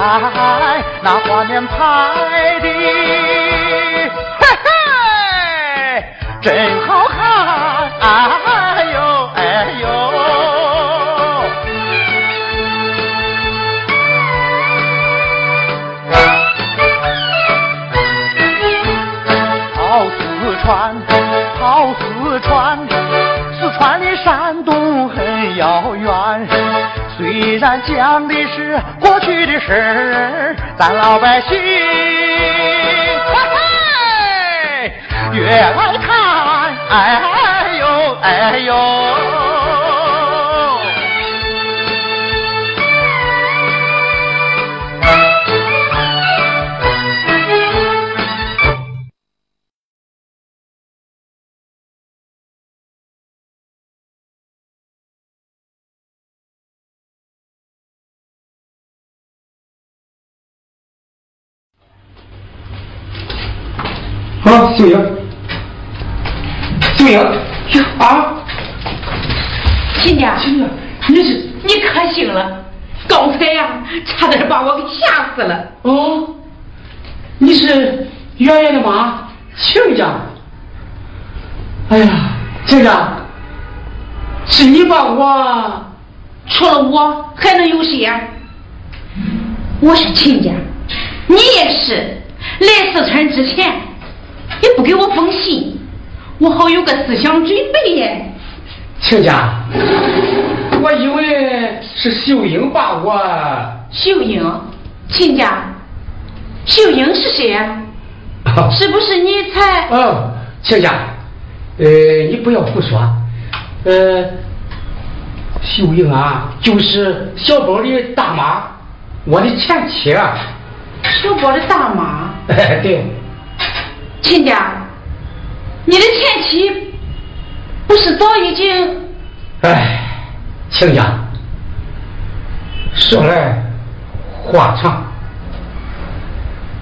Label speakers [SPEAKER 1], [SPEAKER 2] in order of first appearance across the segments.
[SPEAKER 1] 啊。三老
[SPEAKER 2] 秀英，秀英，啊，
[SPEAKER 3] 亲家，
[SPEAKER 2] 亲家，你是
[SPEAKER 3] 你可醒了，刚才呀，差点把我给吓死了。
[SPEAKER 2] 哦，你是圆圆的妈，亲家。哎呀，亲家，是你把我，
[SPEAKER 3] 除了我还能有谁呀？我是亲家，你也是来四川之前。也不给我封信，我好有个思想准备耶。
[SPEAKER 2] 亲家，我以为是秀英把我。
[SPEAKER 3] 秀英，亲家，秀英是谁呀？是不是你才？
[SPEAKER 2] 哦，亲家，呃，你不要胡说，呃，秀英啊，就是小宝的大妈，我的前妻啊。
[SPEAKER 3] 小宝的大妈？
[SPEAKER 2] 哎 对。
[SPEAKER 3] 亲家，你的前妻不是早已经……
[SPEAKER 2] 哎，亲家，说来话长。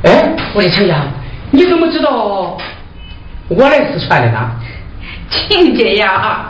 [SPEAKER 2] 哎，我的亲家，你怎么知道我来四川的呢？
[SPEAKER 3] 亲家呀。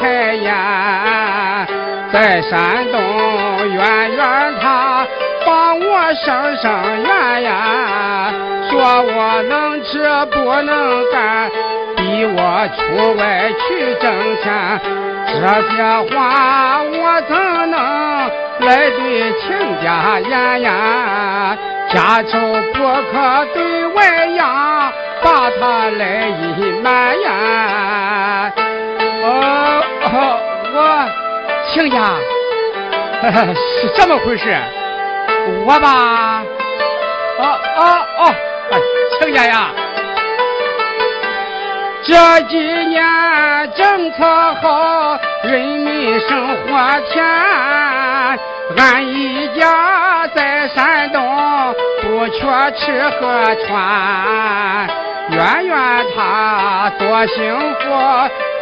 [SPEAKER 4] 开言？在山东远远他把我生生怨呀，说我能吃不能干。逼我出外去挣钱，这些话我怎能来对亲家言呀？家丑不可对外扬，把他来隐瞒呀。哦，我亲家是 这么回事，我吧，哦哦哦，亲家呀。这几年政策好，人民生活甜。俺一家在山东不缺吃和穿，圆圆她多幸福，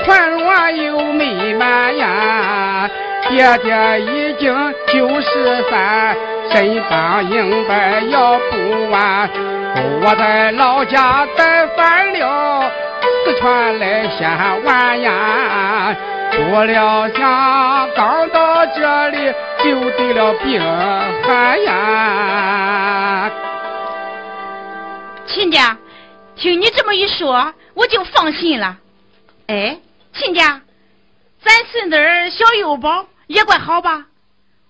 [SPEAKER 4] 宽容又美满呀。爹爹已经九十三，身帮硬白要不完，我在老家待饭了。四川来先玩呀，不料想刚到这里就得了病寒呀。
[SPEAKER 3] 亲家，听你这么一说，我就放心了。哎，亲家，咱孙子小幼宝也怪好吧？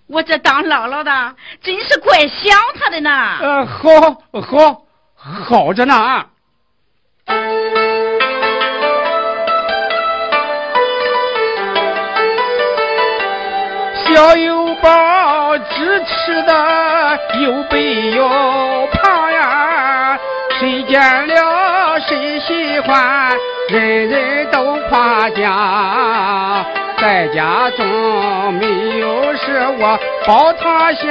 [SPEAKER 3] 我这当姥姥的真是怪想他的呢。
[SPEAKER 4] 呃，好，好，好着呢。小油包只吃的又肥又胖呀，谁见了谁喜欢，人人夸奖。在家中没有事，我包他闲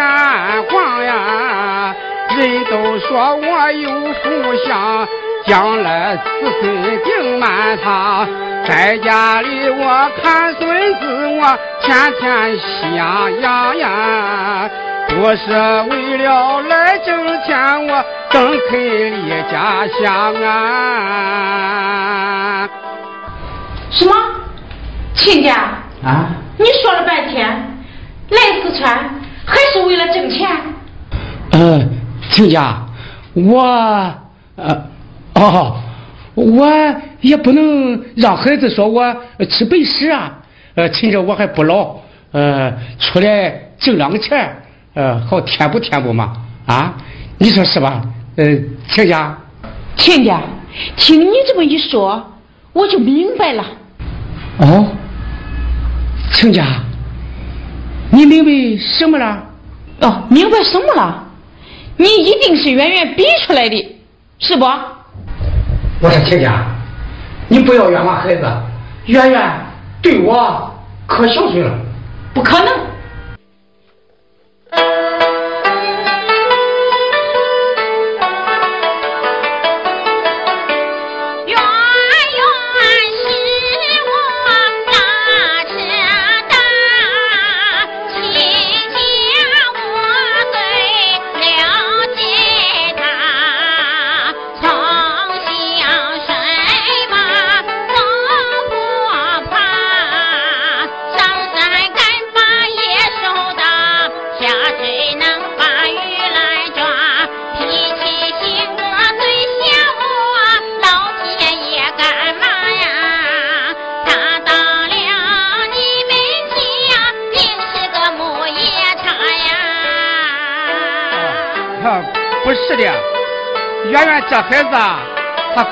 [SPEAKER 4] 逛呀，人都说我有福相。将来子孙定满堂，在家里我看孙子，我天天喜洋洋呀。不是为了来挣钱，我更肯离家乡啊！
[SPEAKER 3] 什么？亲家
[SPEAKER 2] 啊？
[SPEAKER 3] 你说了半天，来四川还是为了挣钱？
[SPEAKER 2] 嗯，亲家，我呃。哦，我也不能让孩子说我吃白食啊！呃，趁着我还不老，呃，出来挣两个钱，呃，好填补填补嘛！啊，你说是吧？呃，亲家，
[SPEAKER 3] 亲家，听你这么一说，我就明白了。
[SPEAKER 2] 哦，亲家，你明白什么了？
[SPEAKER 3] 哦，明白什么了？你一定是圆圆逼出来的，是不？
[SPEAKER 2] 我说亲家，你不要冤枉孩子，圆圆对我可孝顺了，
[SPEAKER 3] 不可能。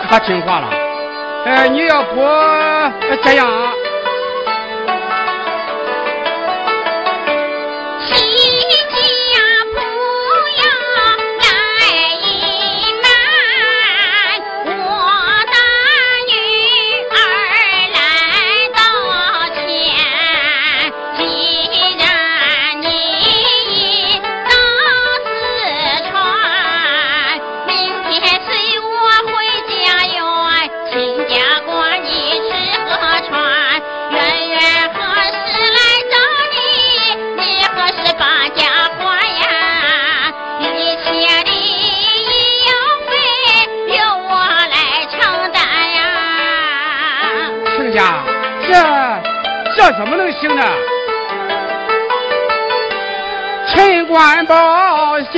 [SPEAKER 4] 他听话了。哎，你要不这样？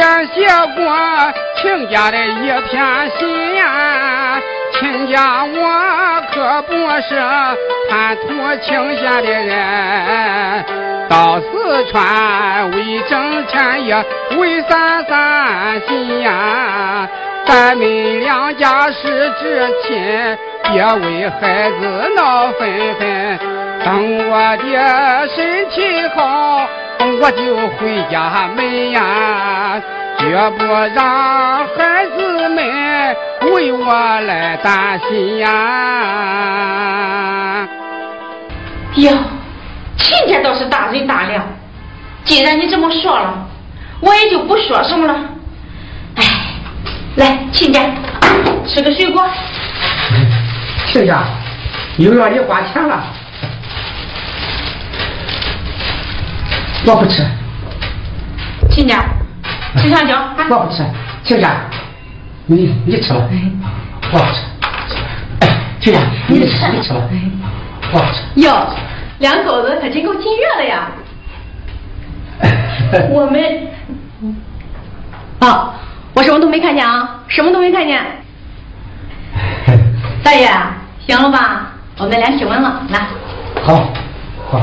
[SPEAKER 4] 宝先写过亲家的一片心呀，亲家我可不是贪图清闲的人，到四川为挣钱也为散散心呀。咱们两家是至亲，别为孩子闹纷纷。等我的身体好，我就回家门呀，绝不让孩子们为我来担心呀。
[SPEAKER 3] 哟，亲家倒是大人大量，既然你这么说了，我也就不说什么了。哎，来，亲家吃个水果。
[SPEAKER 2] 亲家，又让你花钱了。我不吃，
[SPEAKER 3] 亲家，吃香蕉。
[SPEAKER 2] 我不吃，秋霞，你你吃吧。我不吃。哎，亲家，你吃，你吃吧。我不吃。
[SPEAKER 3] 哟，两口子可真够亲热的呀。我们，
[SPEAKER 5] 啊，我什么都没看见啊，什么都没看见。
[SPEAKER 3] 大爷，行了吧？我们俩洗完了，来。
[SPEAKER 6] 好，好。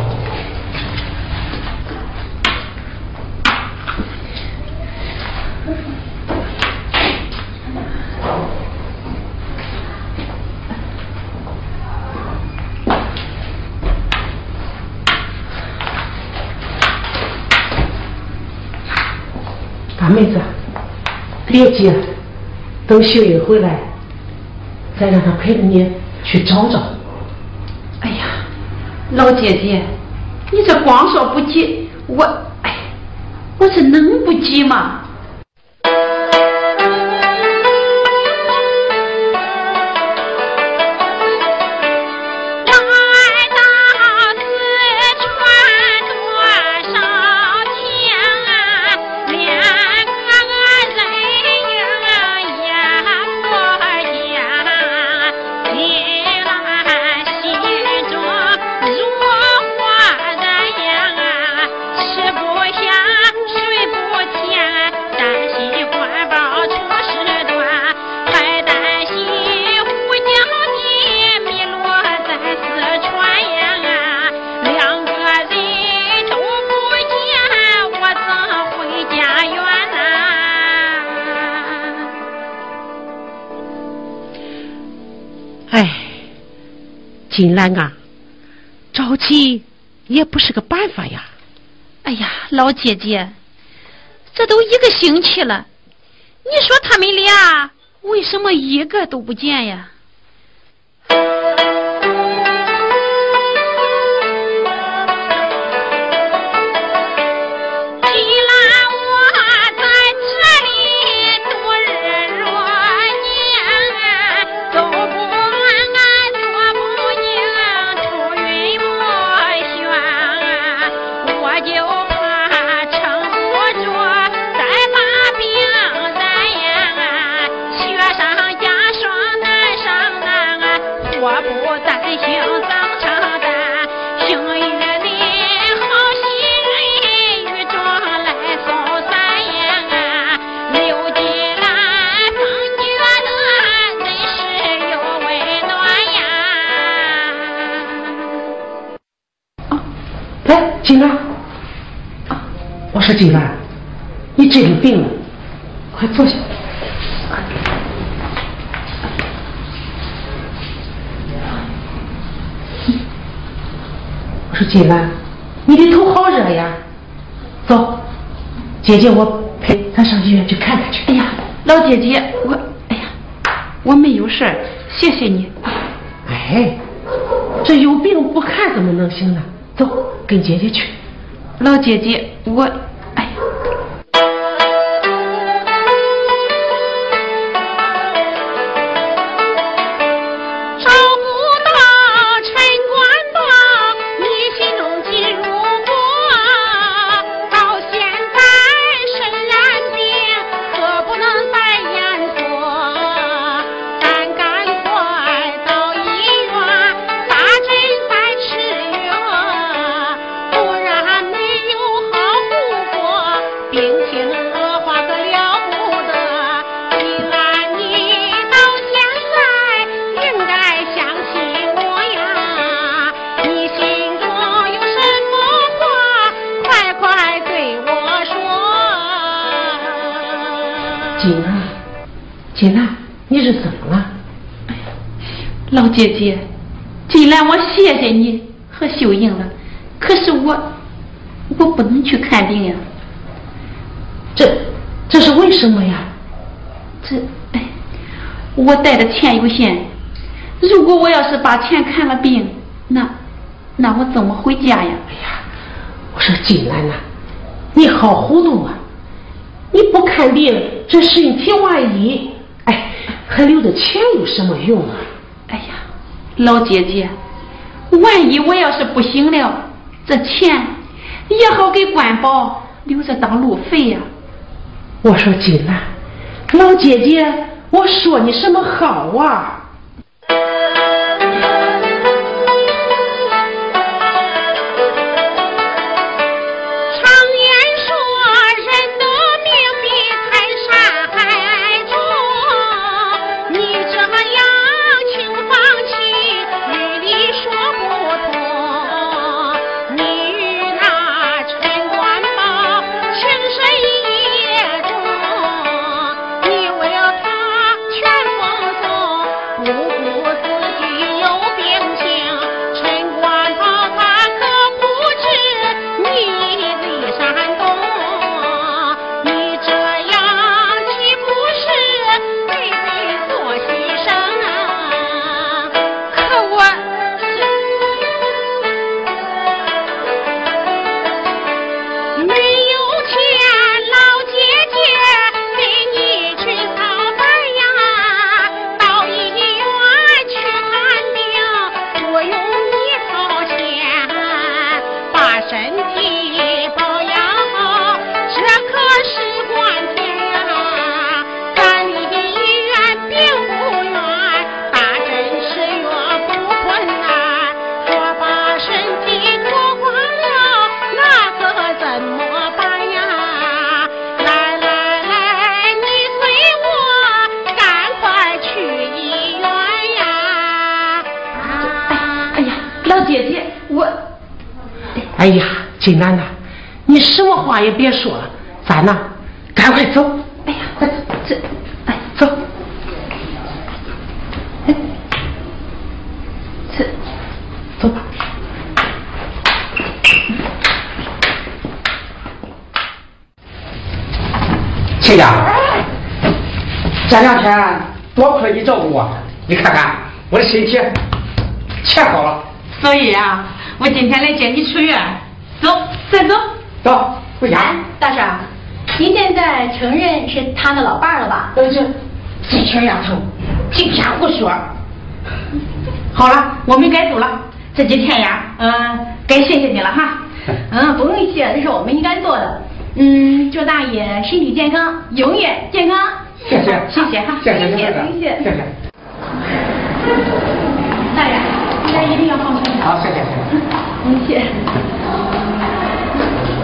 [SPEAKER 6] 大妹子，别急，等秀英回来，再让她陪着你去找找。
[SPEAKER 3] 哎呀，老姐姐，你这光说不急，我哎，我是能不急吗？
[SPEAKER 7] 金兰啊，着急也不是个办法呀。
[SPEAKER 3] 哎呀，老姐姐，这都一个星期了，你说他们俩为什么一个都不见呀？
[SPEAKER 6] 金兰，我说金兰，你这个病了，快坐下。我说金兰，你的头好热呀，走，姐姐我陪咱上医院去看看去。
[SPEAKER 3] 哎呀，老姐姐，我，哎呀，我没有事儿，谢谢你。
[SPEAKER 6] 哎，这有病不看怎么能行呢？走，跟姐姐去。
[SPEAKER 3] 老姐姐，我。姐姐，金兰，我谢谢你和秀英了，可是我我不能去看病呀。
[SPEAKER 6] 这这是为什么呀？
[SPEAKER 3] 这哎，我带的钱有限，如果我要是把钱看了病，那那我怎么回家呀？
[SPEAKER 6] 哎呀，我说金兰呐，你好糊涂啊！你不看病，这身体万一哎，还留着钱有什么用啊？
[SPEAKER 3] 哎呀！老姐姐，万一我要是不行了，这钱也好给官保留着当路费呀。
[SPEAKER 6] 我说金兰，老姐姐，我说你什么好啊？
[SPEAKER 2] 亲家，这两天多亏你照顾我，你看看我的身体全好了。
[SPEAKER 3] 所以啊，我今天来接你出院。走，再走。
[SPEAKER 2] 走，回家。
[SPEAKER 8] 大婶，您现在承认是他的老伴儿了吧？
[SPEAKER 2] 呃，这这小丫头净瞎胡说。
[SPEAKER 3] 好了，我们该走了。这几天呀，嗯，该谢谢你了哈。
[SPEAKER 8] 嗯，不用谢，这是我们应该做的。嗯，祝大爷身体健康，永远健康。
[SPEAKER 2] 谢谢，
[SPEAKER 3] 谢谢哈，
[SPEAKER 2] 谢谢，
[SPEAKER 8] 谢谢，
[SPEAKER 2] 谢谢。
[SPEAKER 8] 大爷，大家一定要放心。
[SPEAKER 2] 好，谢谢，
[SPEAKER 8] 谢谢。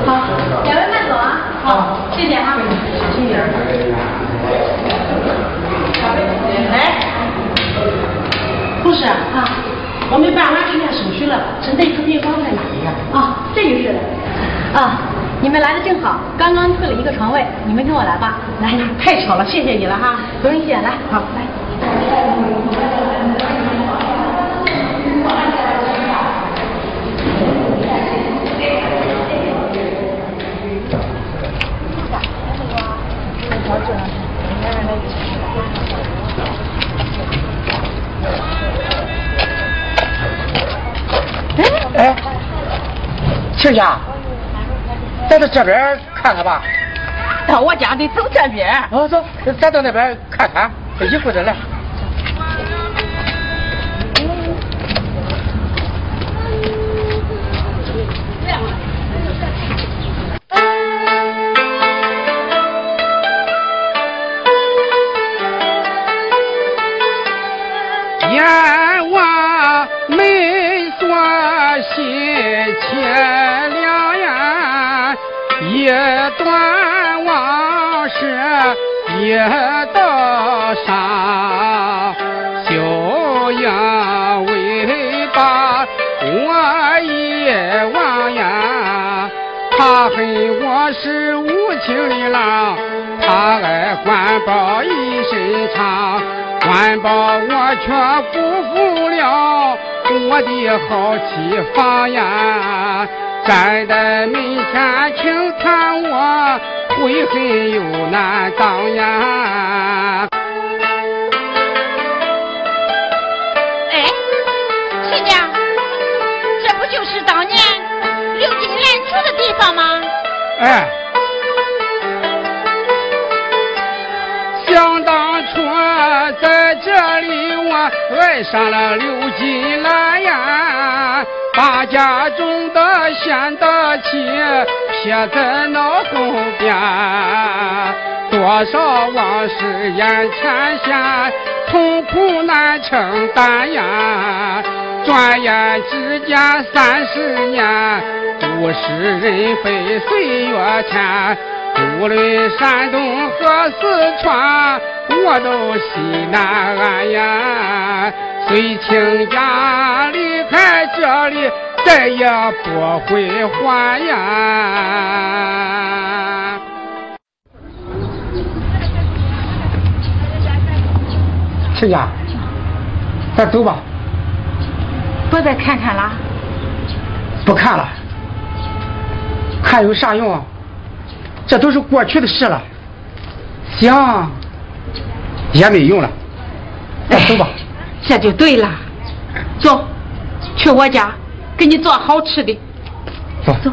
[SPEAKER 8] 好，两位慢走啊。
[SPEAKER 2] 好，
[SPEAKER 8] 谢谢哈。
[SPEAKER 2] 小心点。
[SPEAKER 3] 哎，护士啊，我们办完住院手续了，正在准备房在哪里呀？
[SPEAKER 8] 啊，这就是了。啊，你们来的正好，刚刚退了一个床位，你们跟我来吧。来，
[SPEAKER 3] 太巧了，谢谢你了哈。
[SPEAKER 8] 不用谢，来，好，来。
[SPEAKER 2] 哎，亲家，咱到这边看看吧。
[SPEAKER 3] 到我家得走这边。
[SPEAKER 2] 哦，走，咱到那边看看，一会儿再来。
[SPEAKER 4] 一道伤，休应为把我也忘呀。他恨我是无情的狼，他爱官保一身长。官保我却辜负了我的好妻房呀，站在门前轻看我悔恨又难当呀。
[SPEAKER 3] 哎，亲家，这不就是当年刘金兰住的地方吗？
[SPEAKER 4] 哎，想当初在这里我爱上了刘金兰呀，把家中的贤的妻撇在脑后边，多少往事眼前现，痛苦难承担呀。转眼之间三十年，物是人非岁月迁。无论山东和四川，我都心难安呀。随亲家离开这里，再也不会还呀。
[SPEAKER 2] 亲家，咱走吧。
[SPEAKER 3] 不再看看了？
[SPEAKER 2] 不看了，看有啥用？这都是过去的事了，想也没用了。咱走吧。
[SPEAKER 3] 这就对了。走，去我家给你做好吃的。
[SPEAKER 2] 走
[SPEAKER 3] 走。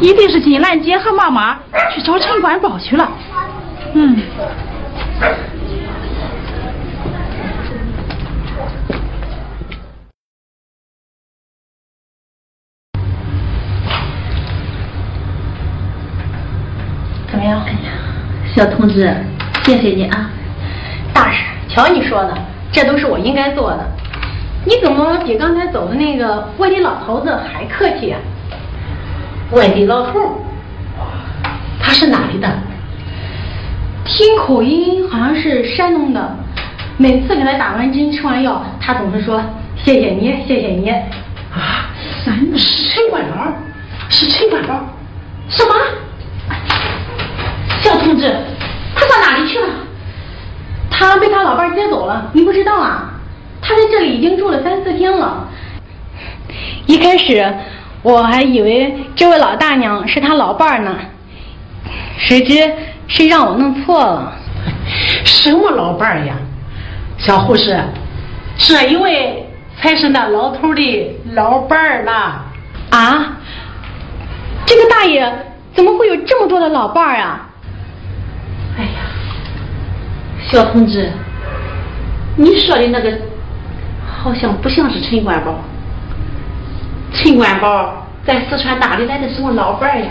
[SPEAKER 9] 一定是金兰姐和妈妈去找陈官宝去了。嗯。
[SPEAKER 8] 怎么样？哎
[SPEAKER 3] 呀，小同志，谢谢你啊！
[SPEAKER 8] 大婶，瞧你说的，这都是我应该做的。你怎么比刚才走的那个外地老头子还客气啊？
[SPEAKER 3] 外地老头？他是哪里的？
[SPEAKER 8] 听口音好像是山东的。每次给他打完针、吃完药，他总是说谢谢你，谢谢你。
[SPEAKER 3] 啊，山东陈官宝，是陈官宝？
[SPEAKER 8] 什么？小同志，他上哪里去了？他被他老伴接走了，你不知道啊？他在这里已经住了三四天了。一开始我还以为这位老大娘是他老伴儿呢，谁知是让我弄错了。
[SPEAKER 3] 什么老伴儿呀？小护士，这一位才是那老头的老伴儿呢。
[SPEAKER 8] 啊？这个大爷怎么会有这么多的老伴儿啊？
[SPEAKER 3] 哎呀，小同志，你说的那个好像不像是陈官宝。陈官宝在四川哪里来的什么老伴儿呀？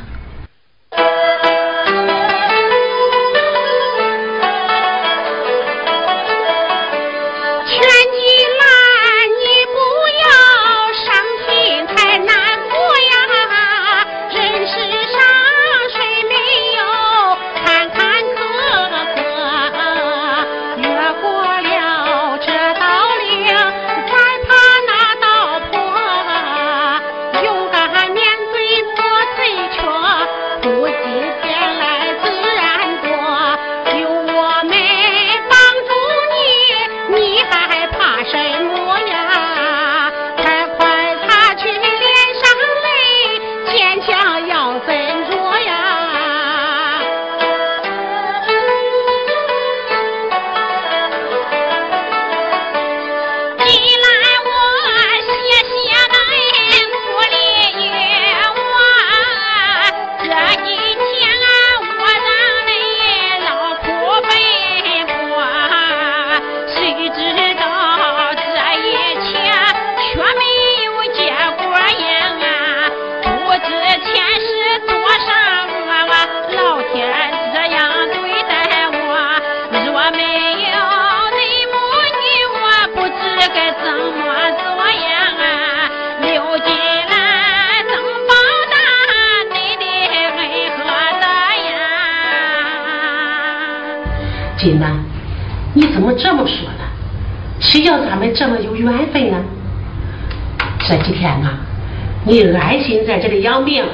[SPEAKER 6] 养病，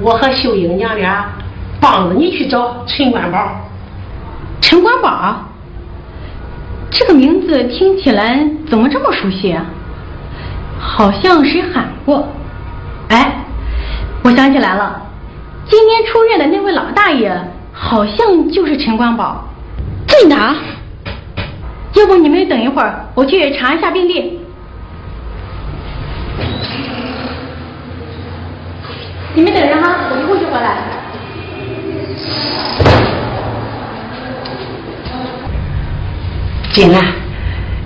[SPEAKER 6] 我和秀英娘俩帮着你去找陈官宝。
[SPEAKER 8] 陈官宝，这个名字听起来怎么这么熟悉啊？好像谁喊过。哎，我想起来了，今天出院的那位老大爷好像就是陈官宝。
[SPEAKER 3] 在哪？
[SPEAKER 8] 要不你们等一会儿，我去查一下病历。你们等着哈，我一会儿就回来。
[SPEAKER 6] 姐呢，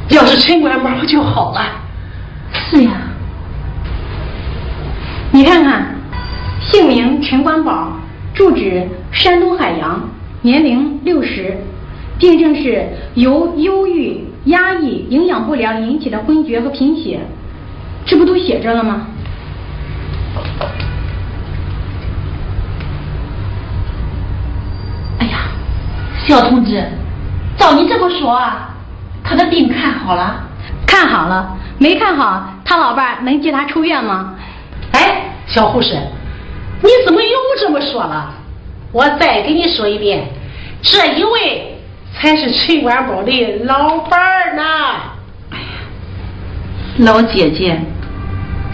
[SPEAKER 6] 要是陈官宝就好了。
[SPEAKER 8] 是呀，你看看，姓名陈官宝，住址山东海洋，年龄六十，病症是由忧郁、压抑、营养不良引起的昏厥和贫血，这不都写着了吗？
[SPEAKER 3] 小同志，照你这么说啊，他的病看好了？
[SPEAKER 8] 看好了，没看好，他老伴儿能接他出院吗？
[SPEAKER 6] 哎，小护士，你怎么又这么说了？我再给你说一遍，这一位才是陈官宝的老伴儿呢。
[SPEAKER 3] 哎呀，老姐姐，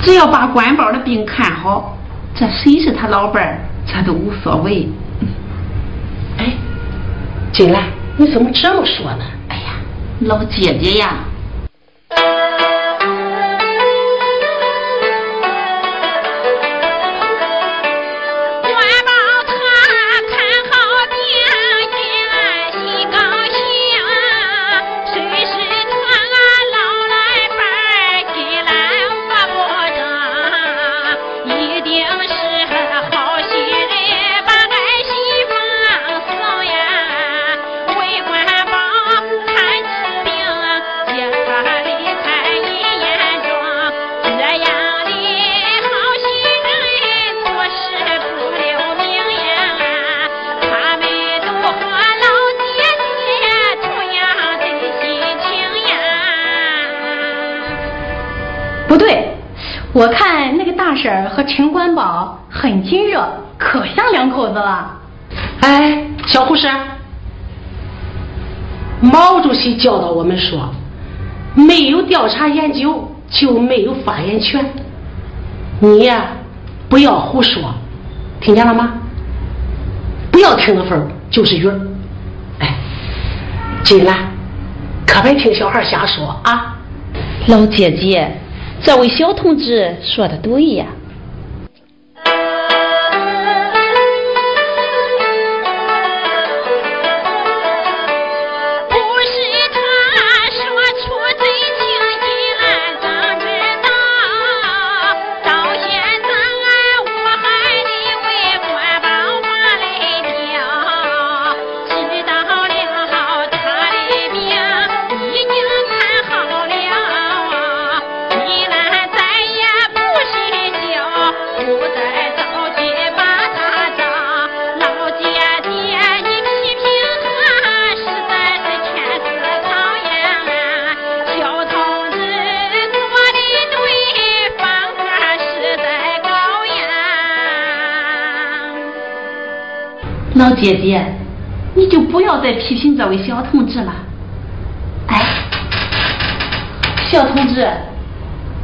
[SPEAKER 3] 只要把官宝的病看好，这谁是他老伴儿，这都无所谓。
[SPEAKER 6] 进来，你怎么这么说呢？
[SPEAKER 3] 哎呀，老姐姐呀。
[SPEAKER 8] 我看那个大婶儿和陈官宝很亲热，可像两口子了。
[SPEAKER 6] 哎，小护士，毛主席教导我们说，没有调查研究就没有发言权。你呀，不要胡说，听见了吗？不要听了风就是雨儿。哎，金兰，可别听小孩瞎说啊！
[SPEAKER 3] 老姐姐。这位小同志说的对呀。老姐姐，你就不要再批评这位小同志了。哎，小同志，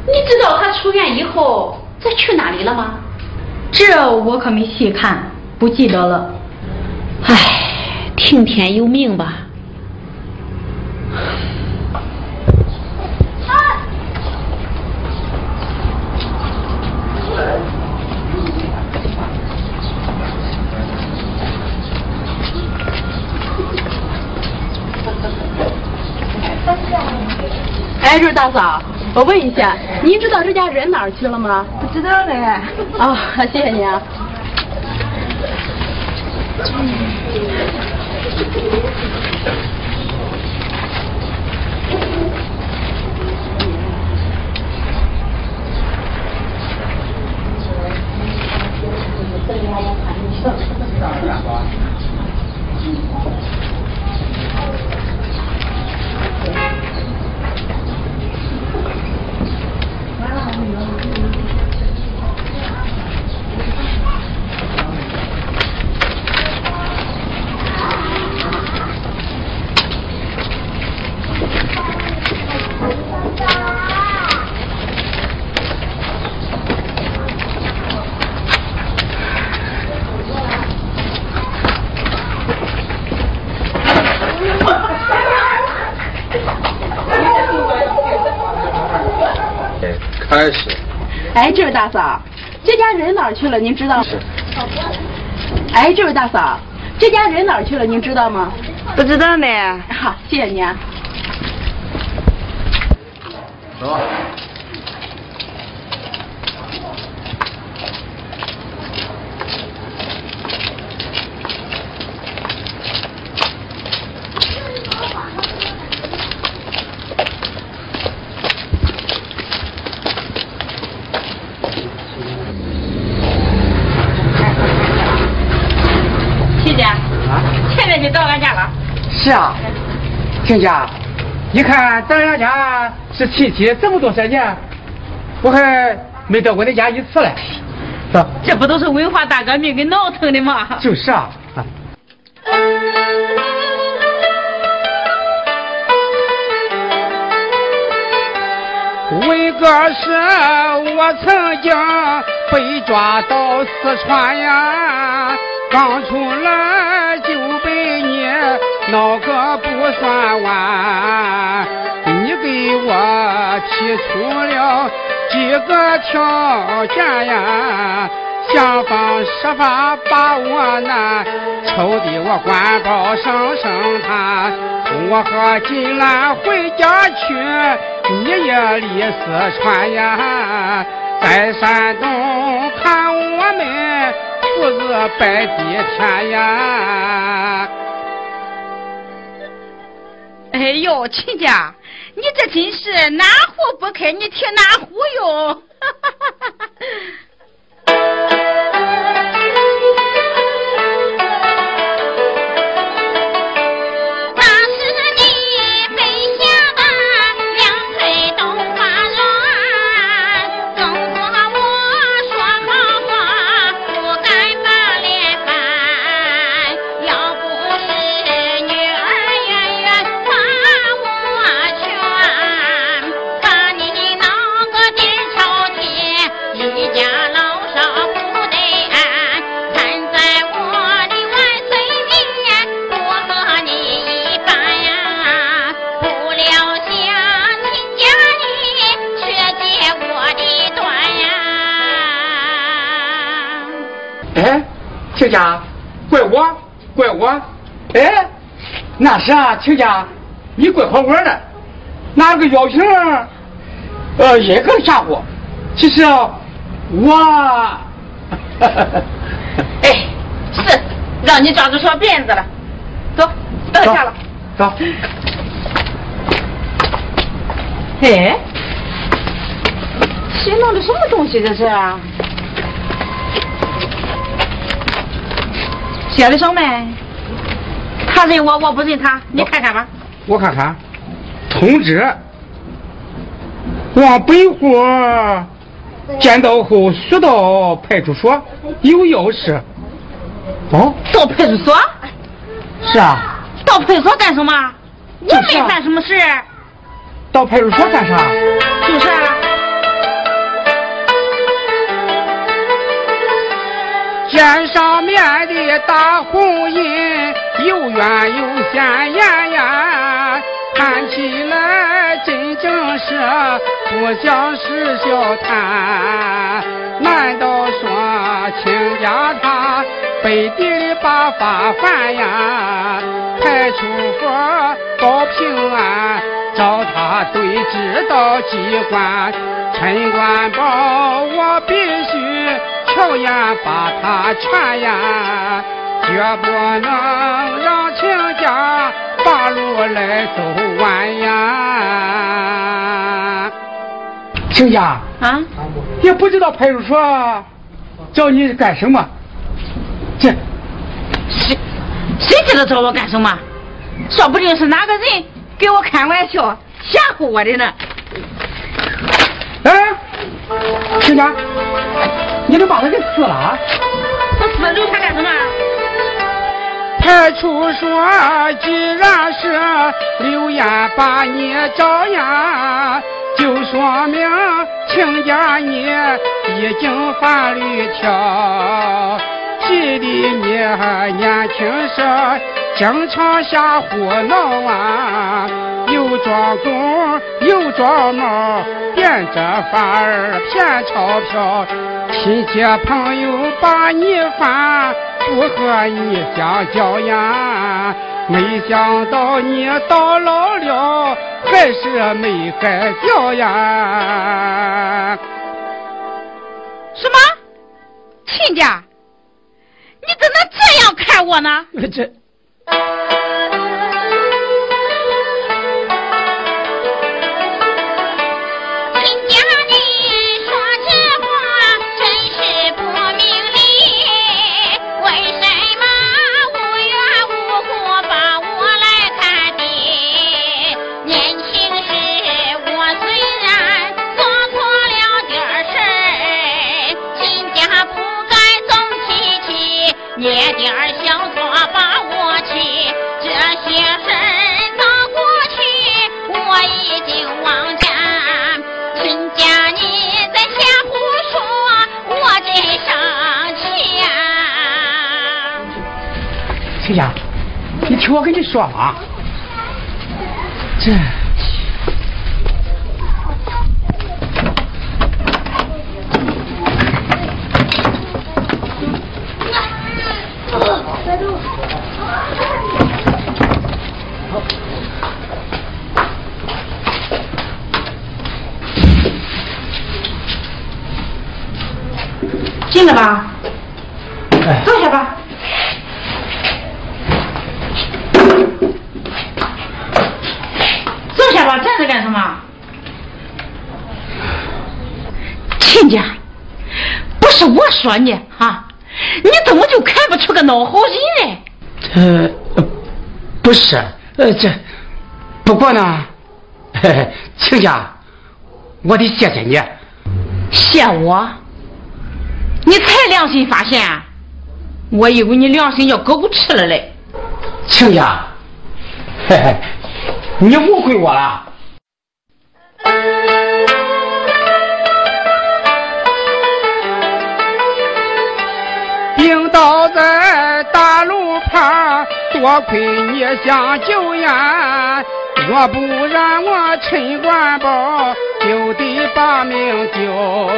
[SPEAKER 3] 你知道他出院以后这去哪里了吗？
[SPEAKER 8] 这我可没细看，不记得了。
[SPEAKER 3] 哎，听天由命吧。
[SPEAKER 10] 大嫂，我问一下，您知道这家人哪儿去了吗？
[SPEAKER 11] 不知道嘞。
[SPEAKER 10] 啊，谢谢你啊。哎，这位大嫂，这家人哪儿去了？您知道吗？哎，这位大嫂，这家人哪儿去了？您知道吗？
[SPEAKER 3] 不知道呢。
[SPEAKER 10] 好，谢谢您啊。
[SPEAKER 1] 走。
[SPEAKER 2] 是啊，亲家，你看咱两家是亲戚这么多少年，我还没到过你家一次嘞。
[SPEAKER 3] 走，这不都是文化大革命给闹腾的吗？
[SPEAKER 2] 就是啊。
[SPEAKER 4] 文革时，我曾经被抓到四川呀，刚出来。闹个不算完，你给我提出了几个条件呀，想方设法把我难，愁的我官包上升他，我和金兰回家去，你也离四川呀，在山东看我们父子拜地天呀。
[SPEAKER 3] 哎呦，亲家，你这真是哪壶不开你提哪壶哟！
[SPEAKER 2] 哈哈哈哈哈那是啊，亲家，你怪好我呢，拿个药瓶，呃，也可吓唬。其实啊我，
[SPEAKER 3] 哎，是，让你抓住小辫子了，走，到家了，
[SPEAKER 2] 走。
[SPEAKER 3] 哎，谁弄的什么东西这是？写的什么？他认我，我不认他，你看看吧。
[SPEAKER 2] 我看看，通知往北户见到后，速到派出所，有要事。哦，
[SPEAKER 3] 到派出所？
[SPEAKER 2] 是啊。
[SPEAKER 3] 到派出所干什么？我没办什么事。
[SPEAKER 2] 到派出所干啥？
[SPEAKER 3] 就是。啊。
[SPEAKER 4] 见上面的大红印，又圆又显眼呀，看起来真正是不像是小摊。难道说亲家他背地里把法犯呀？派出所保平安，找他对质到机关，陈官保我必须。条眼把他劝呀，绝不能把路来走完呀。
[SPEAKER 2] 亲家啊，也不知道派出所找你干什么。这
[SPEAKER 3] 谁谁知道找我干什么？说不定是哪个人给我开玩笑吓唬我的呢。
[SPEAKER 2] 哎，亲家。你都把他给撕了啊？
[SPEAKER 3] 我撕留他干什么？
[SPEAKER 4] 派出所既然是留言把你找呀，就说明亲家你已经犯律条，记得你年轻时经常瞎胡闹啊。又装工，又装帽，变着法儿骗钞票。亲戚朋友把你烦，不和你家交呀。没想到你到老了，还是没改叫呀。
[SPEAKER 3] 什么？亲家，你怎能这样看我呢？
[SPEAKER 2] 这。干嘛，这。
[SPEAKER 3] 进来吧，坐下吧。坐下吧，站着干什么？亲家，不是我说你啊，你怎么就看不出个孬好人来？
[SPEAKER 2] 呃，不是，呃，这不过呢，亲家，我得谢谢你。
[SPEAKER 3] 谢我？你才良心发现？啊我以为你良心要狗吃了嘞。
[SPEAKER 2] 亲家，嘿嘿，你误会我了。
[SPEAKER 4] 倒在大路旁，多亏你相救呀！若不然我陈官宝就得把命丢。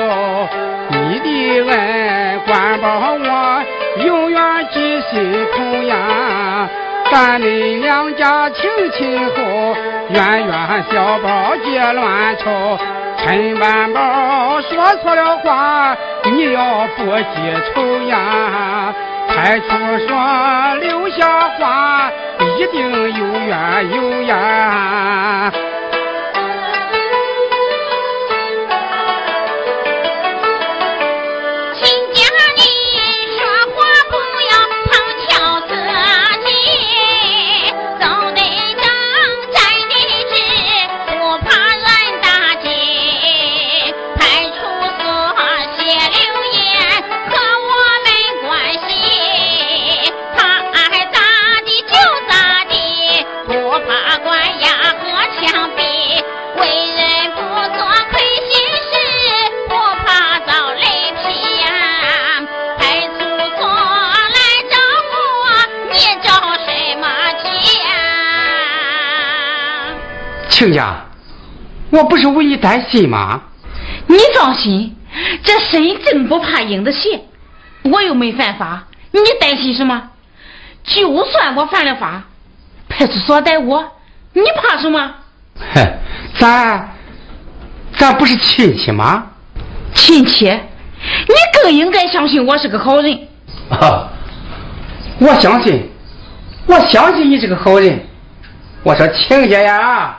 [SPEAKER 4] 你的恩，官宝我永远记心头呀！咱们两家亲亲厚，冤冤小宝结乱仇。陈万宝说错了话，你要不记仇呀？派出所留下话，一定有冤有呀。
[SPEAKER 2] 亲家，我不是为你担心吗？
[SPEAKER 3] 你放心，这身正不怕影子斜，我又没犯法，你担心什么？就算我犯了法，派出所逮我，你怕什么？
[SPEAKER 2] 哼，咱咱不是亲戚吗？
[SPEAKER 3] 亲戚，你更应该相信我是个好人。
[SPEAKER 2] 啊，我相信，我相信你是个好人。我说亲家呀。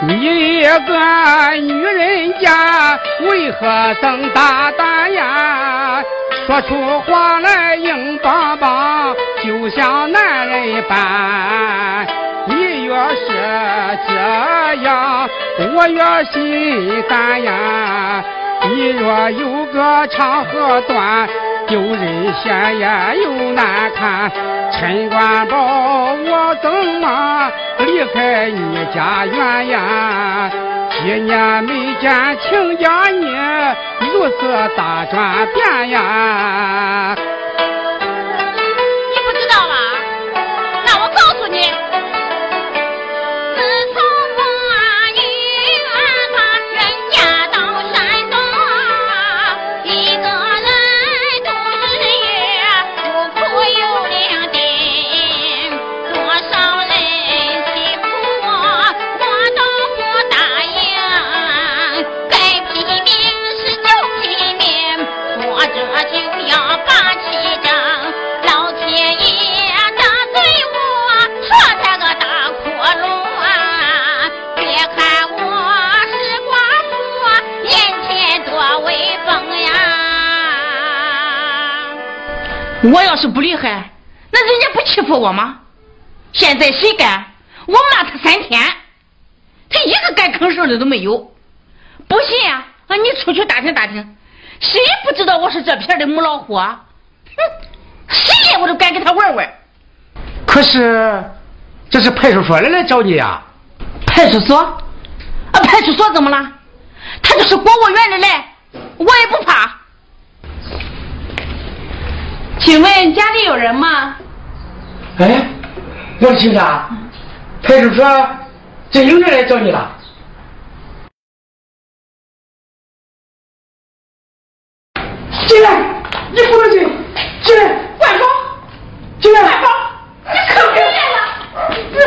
[SPEAKER 2] 你一个女人家，为何这大胆呀？说出话来硬邦邦，就像男人般。你越是这样，我越心寒呀。你若有个长和短。丢人现眼又难看，陈官宝，我怎么离开你家园呀？几年没见亲家你如此大转变呀？
[SPEAKER 3] 片的母老虎啊？哼，谁我都敢跟他玩玩。
[SPEAKER 2] 可是，这是派出所的来找你呀？
[SPEAKER 3] 派出所？啊，派出所怎么了？他就是国务院的来，我也不怕。
[SPEAKER 9] 请问家里有人吗？
[SPEAKER 2] 哎，王青家，派出所真有人来找你了。进来，你不能进，进来，
[SPEAKER 9] 管宝，
[SPEAKER 2] 进来，
[SPEAKER 9] 管宝，你可别来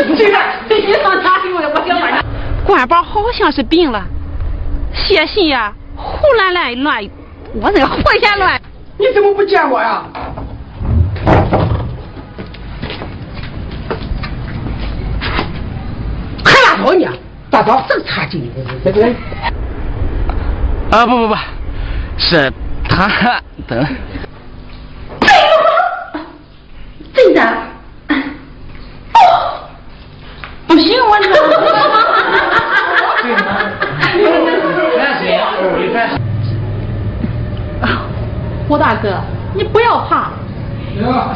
[SPEAKER 9] 了，
[SPEAKER 2] 进来，
[SPEAKER 9] 你上哪里我我想管他。管宝好像是病了，写信呀，胡乱乱乱，我这个胡言乱。
[SPEAKER 2] 你怎么不见我呀？还拉倒你！大早这差劲，这个。
[SPEAKER 11] 啊不不不，是他的。
[SPEAKER 9] 哥，你不要怕。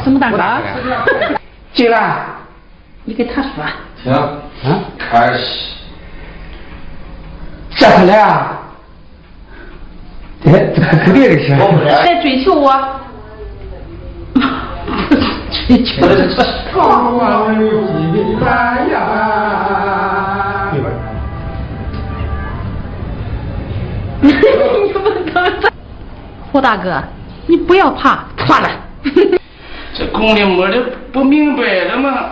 [SPEAKER 9] 什么大哥？
[SPEAKER 2] 进来。
[SPEAKER 9] 你给他说。
[SPEAKER 12] 行。
[SPEAKER 2] 啊。
[SPEAKER 12] 开始。
[SPEAKER 2] 这回来啊？哎，这肯定的是。
[SPEAKER 9] 在追求我。追求。你不能胡大哥，你不要怕，错了。
[SPEAKER 2] 这宫里摸的不明白了吗？